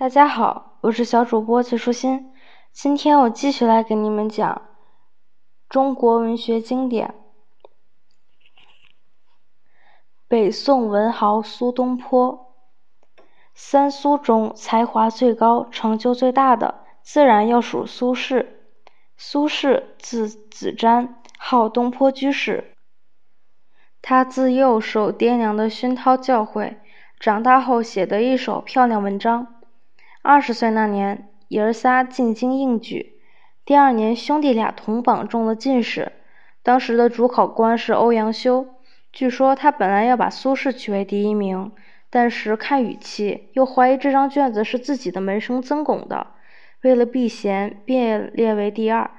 大家好，我是小主播季舒心。今天我继续来给你们讲中国文学经典。北宋文豪苏东坡，三苏中才华最高、成就最大的，自然要数苏轼。苏轼字子瞻，号东坡居士。他自幼受爹娘的熏陶教诲，长大后写得一手漂亮文章。二十岁那年，爷儿仨进京应举，第二年兄弟俩同榜中了进士。当时的主考官是欧阳修，据说他本来要把苏轼取为第一名，但是看语气，又怀疑这张卷子是自己的门生曾巩的，为了避嫌，便列为第二。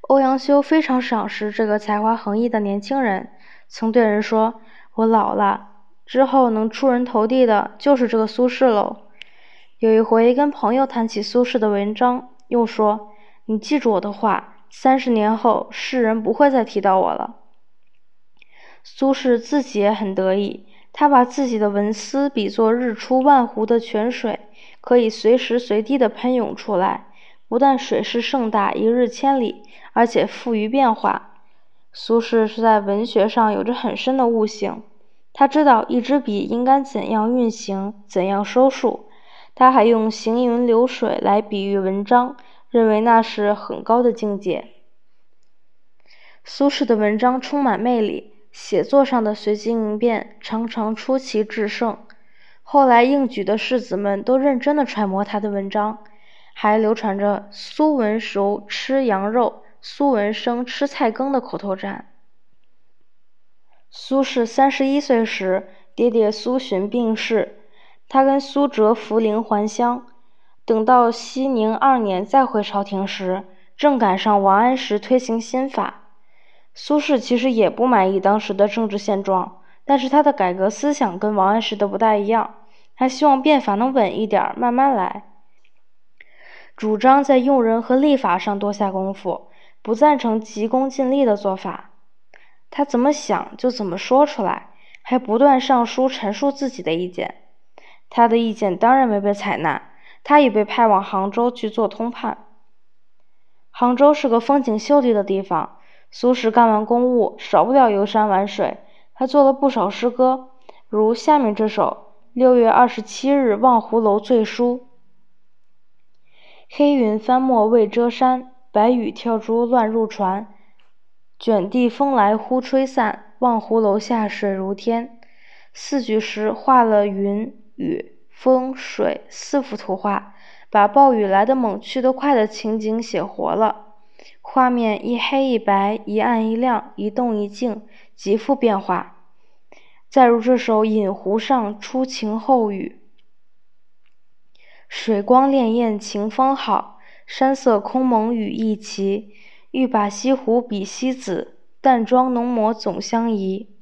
欧阳修非常赏识这个才华横溢的年轻人，曾对人说：“我老了之后能出人头地的，就是这个苏轼喽。”有一回跟朋友谈起苏轼的文章，又说：“你记住我的话，三十年后世人不会再提到我了。”苏轼自己也很得意，他把自己的文思比作日出万湖的泉水，可以随时随地的喷涌出来，不但水势盛大，一日千里。而且富于变化。苏轼是在文学上有着很深的悟性，他知道一支笔应该怎样运行，怎样收束。他还用行云流水来比喻文章，认为那是很高的境界。苏轼的文章充满魅力，写作上的随机应变常常出奇制胜。后来应举的士子们都认真的揣摩他的文章，还流传着“苏文熟吃羊肉”。苏文生吃菜羹的口头禅。苏轼三十一岁时，爹爹苏洵病逝，他跟苏辙扶灵还乡。等到熙宁二年再回朝廷时，正赶上王安石推行新法。苏轼其实也不满意当时的政治现状，但是他的改革思想跟王安石的不大一样，他希望变法能稳一点，慢慢来，主张在用人和立法上多下功夫。不赞成急功近利的做法，他怎么想就怎么说出来，还不断上书陈述自己的意见。他的意见当然没被采纳，他已被派往杭州去做通判。杭州是个风景秀丽的地方，苏轼干完公务，少不了游山玩水，还做了不少诗歌，如下面这首《六月二十七日望湖楼醉书》：黑云翻墨未遮山。白雨跳珠乱入船，卷地风来忽吹散。望湖楼下水如天。四句诗画了云、雨、风、水四幅图画，把暴雨来得猛去得快的情景写活了。画面一黑一白，一暗一亮，一动一静，极富变化。再如这首《饮湖上》，初晴后雨，水光潋滟晴方好。山色空蒙雨亦奇，欲把西湖比西子，淡妆浓抹总相宜。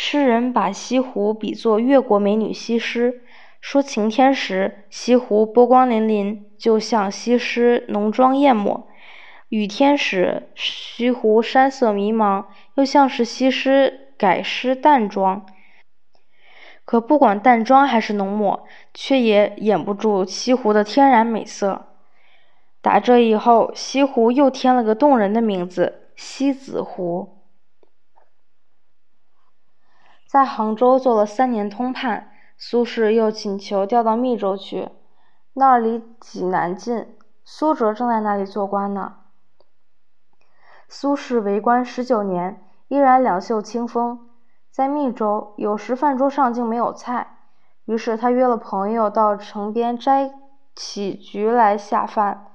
诗人把西湖比作越国美女西施，说晴天时西湖波光粼粼，就像西施浓妆艳抹；雨天时西湖山色迷茫，又像是西施改施淡妆。可不管淡妆还是浓抹，却也掩不住西湖的天然美色。打这以后，西湖又添了个动人的名字——西子湖。在杭州做了三年通判，苏轼又请求调到密州去，那儿离济南近，苏辙正在那里做官呢。苏轼为官十九年，依然两袖清风。在密州，有时饭桌上竟没有菜，于是他约了朋友到城边摘起菊来下饭。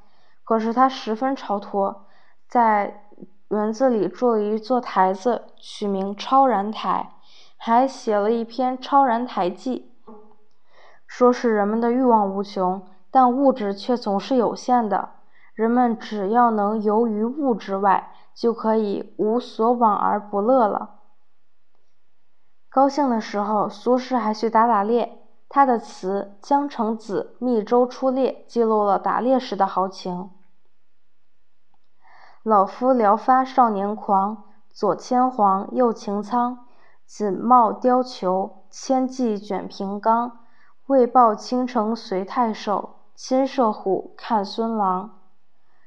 可是他十分超脱，在园子里筑了一座台子，取名超然台，还写了一篇《超然台记》，说是人们的欲望无穷，但物质却总是有限的。人们只要能游于物之外，就可以无所往而不乐了。高兴的时候，苏轼还去打打猎。他的词《江城子·密州出猎》记录了打猎时的豪情。老夫聊发少年狂，左牵黄，右擎苍。锦帽貂裘，千骑卷平冈。为报倾城随太守，亲射虎，看孙郎。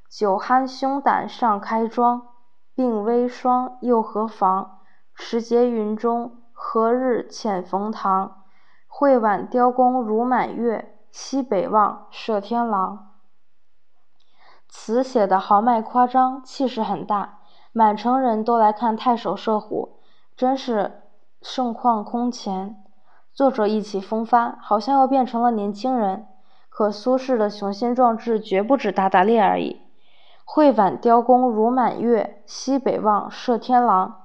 酒酣胸胆尚开庄，鬓微霜又何妨？持节云中，何日遣冯唐？会挽雕弓如满月，西北望，射天狼。词写的豪迈夸张，气势很大，满城人都来看太守射虎，真是盛况空前。作者意气风发，好像又变成了年轻人。可苏轼的雄心壮志绝不止打打猎而已。会挽雕弓如满月，西北望，射天狼。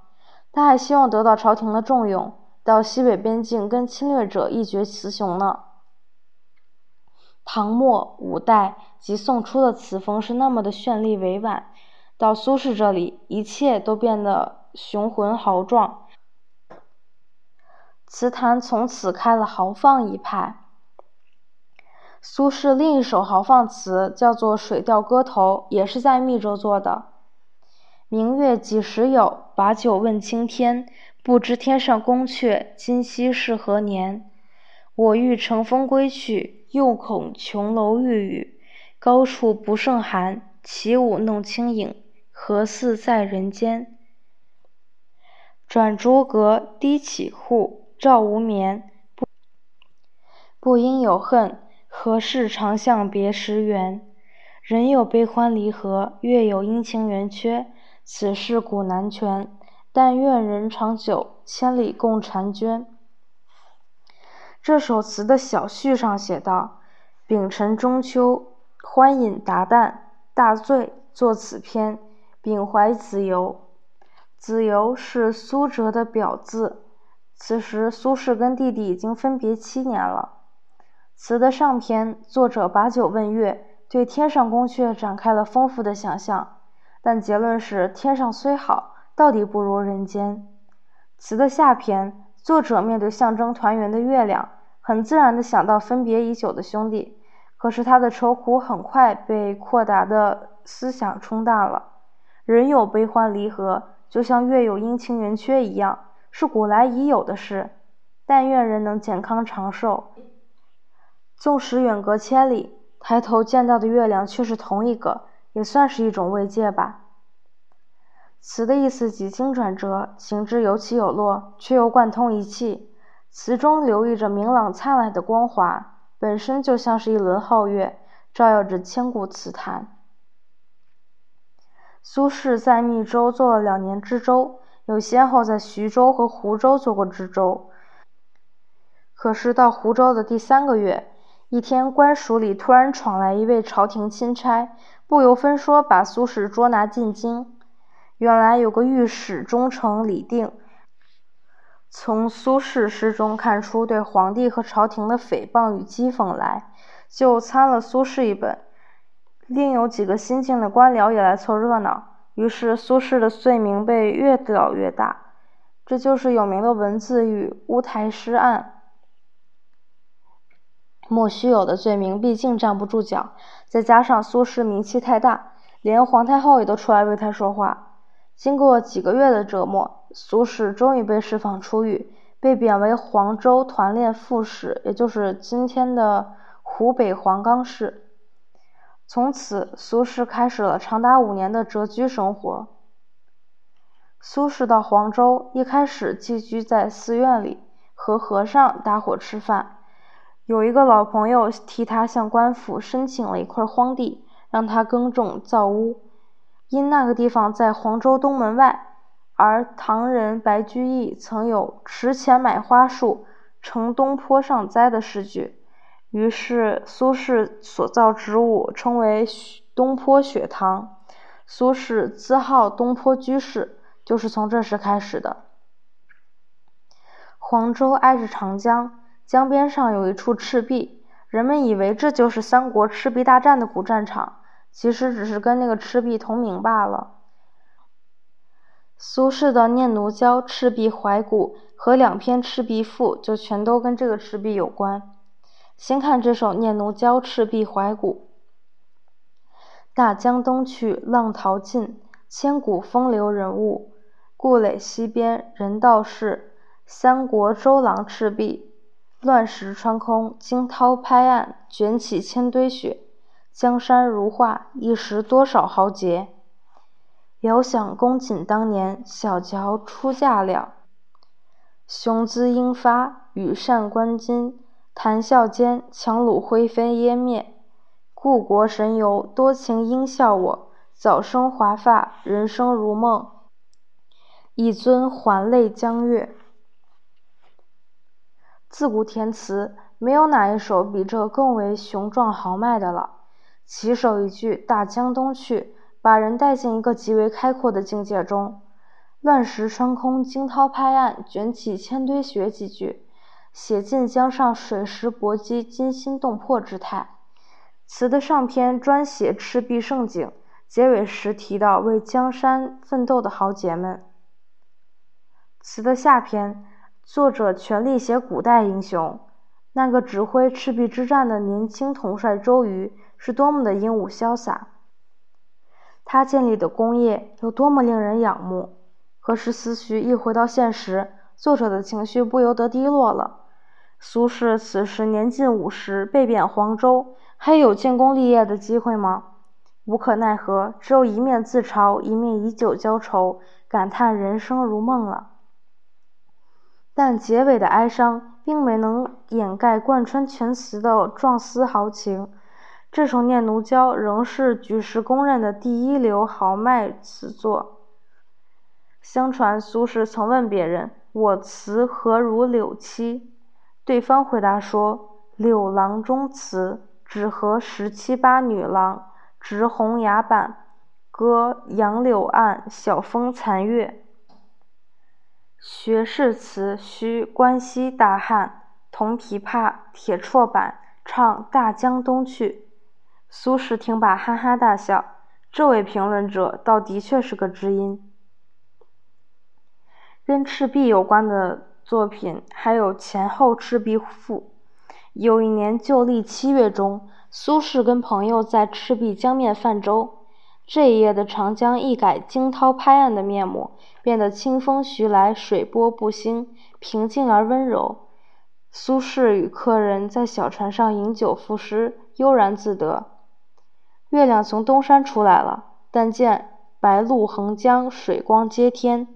他还希望得到朝廷的重用，到西北边境跟侵略者一决雌雄呢。唐末五代及宋初的词风是那么的绚丽委婉，到苏轼这里，一切都变得雄浑豪壮。词坛从此开了豪放一派。苏轼另一首豪放词叫做《水调歌头》，也是在密州做的。明月几时有？把酒问青天。不知天上宫阙，今夕是何年？我欲乘风归去，又恐琼楼玉宇，高处不胜寒。起舞弄清影，何似在人间？转朱阁，低绮户。照无眠，不不应有恨。何事长向别时圆？人有悲欢离合，月有阴晴圆缺。此事古难全。但愿人长久，千里共婵娟。这首词的小序上写道：“丙辰中秋，欢饮达旦，大醉作此篇，秉怀子由。”子由是苏辙的表字。此时，苏轼跟弟弟已经分别七年了。词的上篇，作者把酒问月，对天上宫阙展开了丰富的想象，但结论是天上虽好，到底不如人间。词的下篇，作者面对象征团圆的月亮，很自然地想到分别已久的兄弟，可是他的愁苦很快被阔达的思想冲淡了。人有悲欢离合，就像月有阴晴圆缺一样。是古来已有的事，但愿人能健康长寿。纵使远隔千里，抬头见到的月亮却是同一个，也算是一种慰藉吧。词的意思几经转折，行之有起有落，却又贯通一气。词中流溢着明朗灿烂的光华，本身就像是一轮皓月，照耀着千古词坛。苏轼在密州做了两年知州。有先后在徐州和湖州做过知州，可是到湖州的第三个月，一天官署里突然闯来一位朝廷钦差，不由分说把苏轼捉拿进京。原来有个御史中丞李定，从苏轼诗中看出对皇帝和朝廷的诽谤与讥讽来，就参了苏轼一本。另有几个新进的官僚也来凑热闹。于是苏轼的罪名被越搞越大，这就是有名的文字狱乌台诗案。莫须有的罪名毕竟站不住脚，再加上苏轼名气太大，连皇太后也都出来为他说话。经过几个月的折磨，苏轼终于被释放出狱，被贬为黄州团练副使，也就是今天的湖北黄冈市。从此，苏轼开始了长达五年的谪居生活。苏轼到黄州，一开始寄居在寺院里，和和尚搭伙吃饭。有一个老朋友替他向官府申请了一块荒地，让他耕种造屋。因那个地方在黄州东门外，而唐人白居易曾有“池前买花树，城东坡上栽”的诗句。于是，苏轼所造之物称为东坡雪堂。苏轼自号东坡居士，就是从这时开始的。黄州挨着长江，江边上有一处赤壁，人们以为这就是三国赤壁大战的古战场，其实只是跟那个赤壁同名罢了。苏轼的《念奴娇·赤壁怀古》和两篇《赤壁赋》就全都跟这个赤壁有关。先看这首《念奴娇·赤壁怀古》：大江东去，浪淘尽，千古风流人物。故垒西边，人道是，三国周郎赤壁。乱石穿空，惊涛拍岸，卷起千堆雪。江山如画，一时多少豪杰。遥想公瑾当年，小乔出嫁了。雄姿英发，羽扇纶巾，谈笑间，樯橹灰飞烟灭。故国神游，多情应笑我，早生华发，人生如梦。一尊还酹江月。自古填词，没有哪一首比这更为雄壮豪迈的了。起首一句“大江东去”，把人带进一个极为开阔的境界中。“乱石穿空，惊涛拍岸，卷起千堆雪”几句，写尽江上水石搏击、惊心动魄之态。词的上篇专写赤壁胜景，结尾时提到为江山奋斗的豪杰们。词的下篇。作者全力写古代英雄，那个指挥赤壁之战的年轻统帅周瑜是多么的英武潇洒，他建立的功业有多么令人仰慕。可是思绪一回到现实，作者的情绪不由得低落了。苏轼此时年近五十，被贬黄州，还有建功立业的机会吗？无可奈何，只有一面自嘲，一面以酒浇愁，感叹人生如梦了。但结尾的哀伤并没能掩盖贯穿全词的壮思豪情。这首《念奴娇》仍是举世公认的第一流豪迈词作。相传苏轼曾问别人：“我词何如柳七？”对方回答说：“柳郎中词，只合十七八女郎，执红牙板，歌杨柳岸，晓风残月。”学士词需关西大汉，铜琵琶，铁绰板，唱《大江东去》。苏轼听罢哈哈大笑。这位评论者倒的确是个知音。跟赤壁有关的作品还有《前后赤壁赋》。有一年旧历七月中，苏轼跟朋友在赤壁江面泛舟。这一夜的长江一改惊涛拍岸的面目，变得清风徐来，水波不兴，平静而温柔。苏轼与客人在小船上饮酒赋诗，悠然自得。月亮从东山出来了，但见白露横江，水光接天。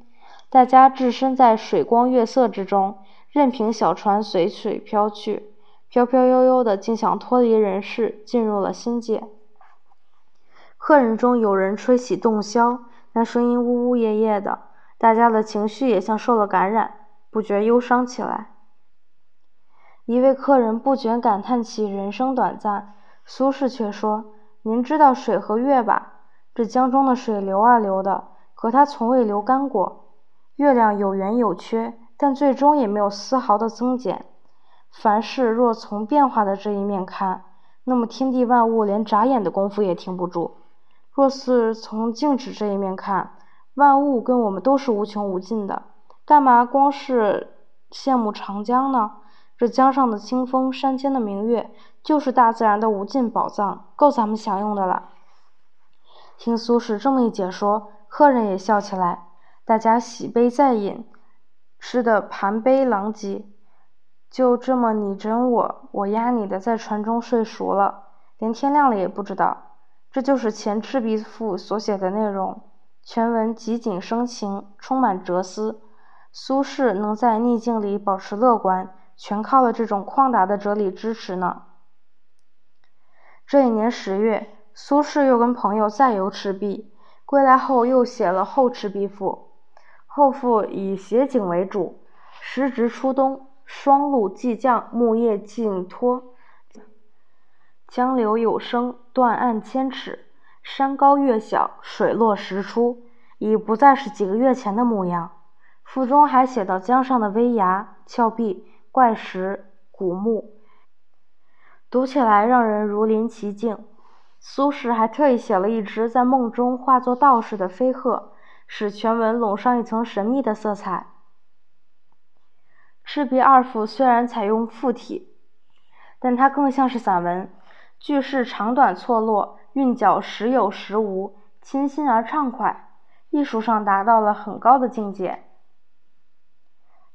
大家置身在水光月色之中，任凭小船随水飘去，飘飘悠悠的，竟想脱离人世，进入了仙界。客人中有人吹起洞箫，那声音呜呜咽咽的，大家的情绪也像受了感染，不觉忧伤起来。一位客人不觉感叹起人生短暂，苏轼却说：“您知道水和月吧？这江中的水流啊流的，可它从未流干过。月亮有圆有缺，但最终也没有丝毫的增减。凡事若从变化的这一面看，那么天地万物连眨眼的功夫也停不住。”若是从静止这一面看，万物跟我们都是无穷无尽的，干嘛光是羡慕长江呢？这江上的清风，山间的明月，就是大自然的无尽宝藏，够咱们享用的了。听苏轼这么一解说，客人也笑起来，大家洗杯再饮，吃得盘杯狼藉，就这么你整我，我压你的，在船中睡熟了，连天亮了也不知道。这就是《前赤壁赋》所写的内容，全文极景生情，充满哲思。苏轼能在逆境里保持乐观，全靠了这种旷达的哲理支持呢。这一年十月，苏轼又跟朋友再游赤壁，归来后又写了《后赤壁赋》。后赋以写景为主，时值初冬，霜露既降，木叶尽脱。江流有声，断岸千尺，山高月小，水落石出，已不再是几个月前的模样。赋中还写到江上的危崖、峭壁、怪石、古木，读起来让人如临其境。苏轼还特意写了一只在梦中化作道士的飞鹤，使全文笼上一层神秘的色彩。赤壁二赋虽然采用赋体，但它更像是散文。句式长短错落，韵脚时有时无，清新而畅快，艺术上达到了很高的境界。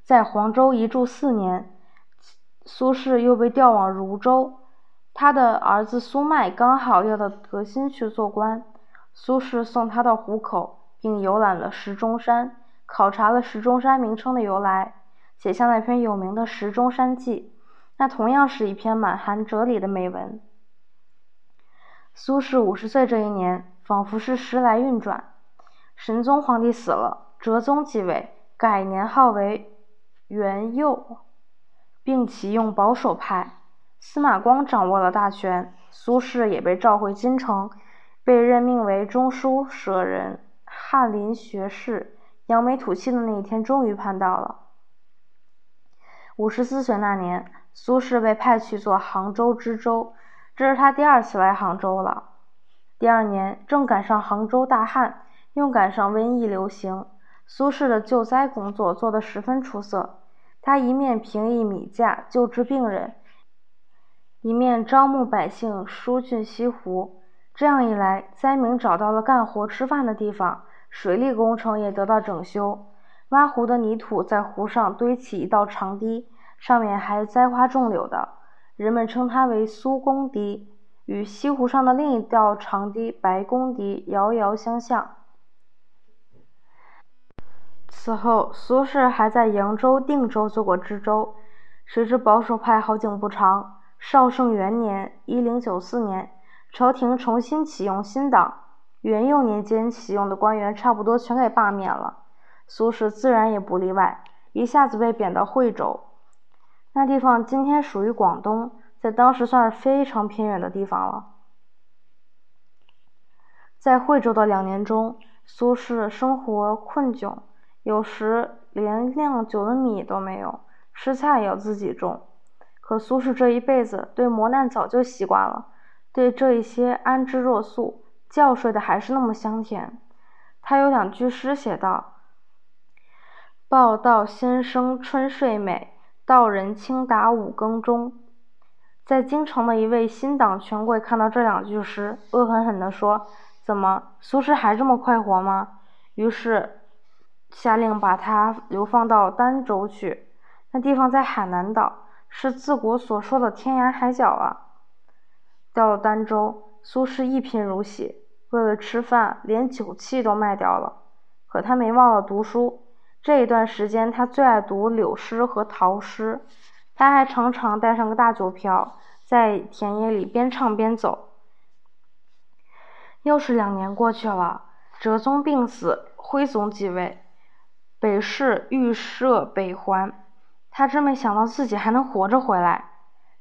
在黄州一住四年，苏轼又被调往汝州，他的儿子苏迈刚好要到德兴去做官，苏轼送他到湖口，并游览了石钟山，考察了石钟山名称的由来，写下那篇有名的《石钟山记》，那同样是一篇满含哲理的美文。苏轼五十岁这一年，仿佛是时来运转。神宗皇帝死了，哲宗继位，改年号为元佑，并启用保守派。司马光掌握了大权，苏轼也被召回京城，被任命为中书舍人、翰林学士。扬眉吐气的那一天终于盼到了。五十四岁那年，苏轼被派去做杭州知州。这是他第二次来杭州了。第二年正赶上杭州大旱，又赶上瘟疫流行，苏轼的救灾工作做得十分出色。他一面平抑米价，救治病人，一面招募百姓疏浚西湖。这样一来，灾民找到了干活吃饭的地方，水利工程也得到整修。挖湖的泥土在湖上堆起一道长堤，上面还栽花种柳的。人们称它为苏公堤，与西湖上的另一道长堤白公堤遥遥相像。此后，苏轼还在扬州、定州做过知州。谁知保守派好景不长，绍圣元年（一零九四年），朝廷重新启用新党，元佑年间启用的官员差不多全给罢免了，苏轼自然也不例外，一下子被贬到惠州。那地方今天属于广东，在当时算是非常偏远的地方了。在惠州的两年中，苏轼生活困窘，有时连酿酒的米都没有，吃菜也要自己种。可苏轼这一辈子对磨难早就习惯了，对这一些安之若素，觉睡的还是那么香甜。他有两句诗写道：“报道先生春睡美。”道人轻打五更钟，在京城的一位新党权贵看到这两句诗，恶狠狠地说：“怎么，苏轼还这么快活吗？”于是下令把他流放到儋州去。那地方在海南岛，是自古所说的天涯海角啊。到了儋州，苏轼一贫如洗，为了吃饭，连酒器都卖掉了。可他没忘了读书。这一段时间，他最爱读柳诗和陶诗。他还常常带上个大酒瓢，在田野里边唱边走。又是两年过去了，哲宗病死，徽宗继位，北市预设北环。他真没想到自己还能活着回来。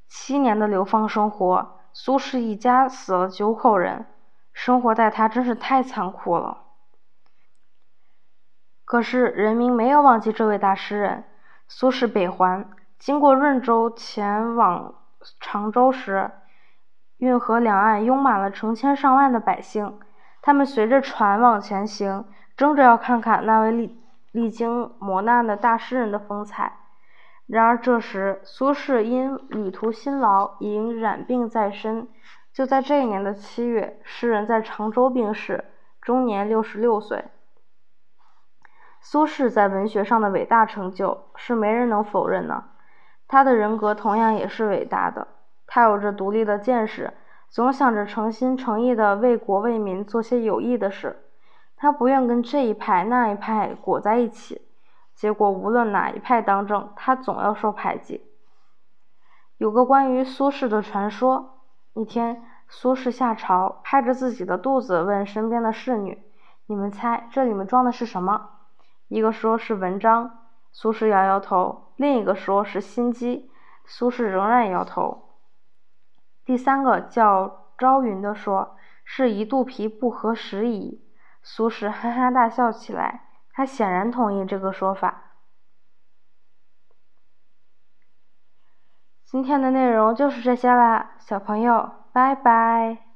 七年的流放生活，苏轼一家死了九口人，生活待他真是太残酷了。可是人民没有忘记这位大诗人。苏轼北还，经过润州前往常州时，运河两岸拥满了成千上万的百姓，他们随着船往前行，争着要看看那位历历经磨难的大诗人的风采。然而这时，苏轼因旅途辛劳，已染病在身。就在这一年的七月，诗人在常州病逝，终年六十六岁。苏轼在文学上的伟大成就是没人能否认的，他的人格同样也是伟大的。他有着独立的见识，总想着诚心诚意的为国为民做些有益的事。他不愿跟这一派那一派裹在一起，结果无论哪一派当政，他总要受排挤。有个关于苏轼的传说：一天，苏轼下朝，拍着自己的肚子问身边的侍女：“你们猜这里面装的是什么？”一个说是文章，苏轼摇摇头；另一个说是心机，苏轼仍然摇头。第三个叫朝云的说是一肚皮不合时宜，苏轼哈哈大笑起来。他显然同意这个说法。今天的内容就是这些啦，小朋友，拜拜。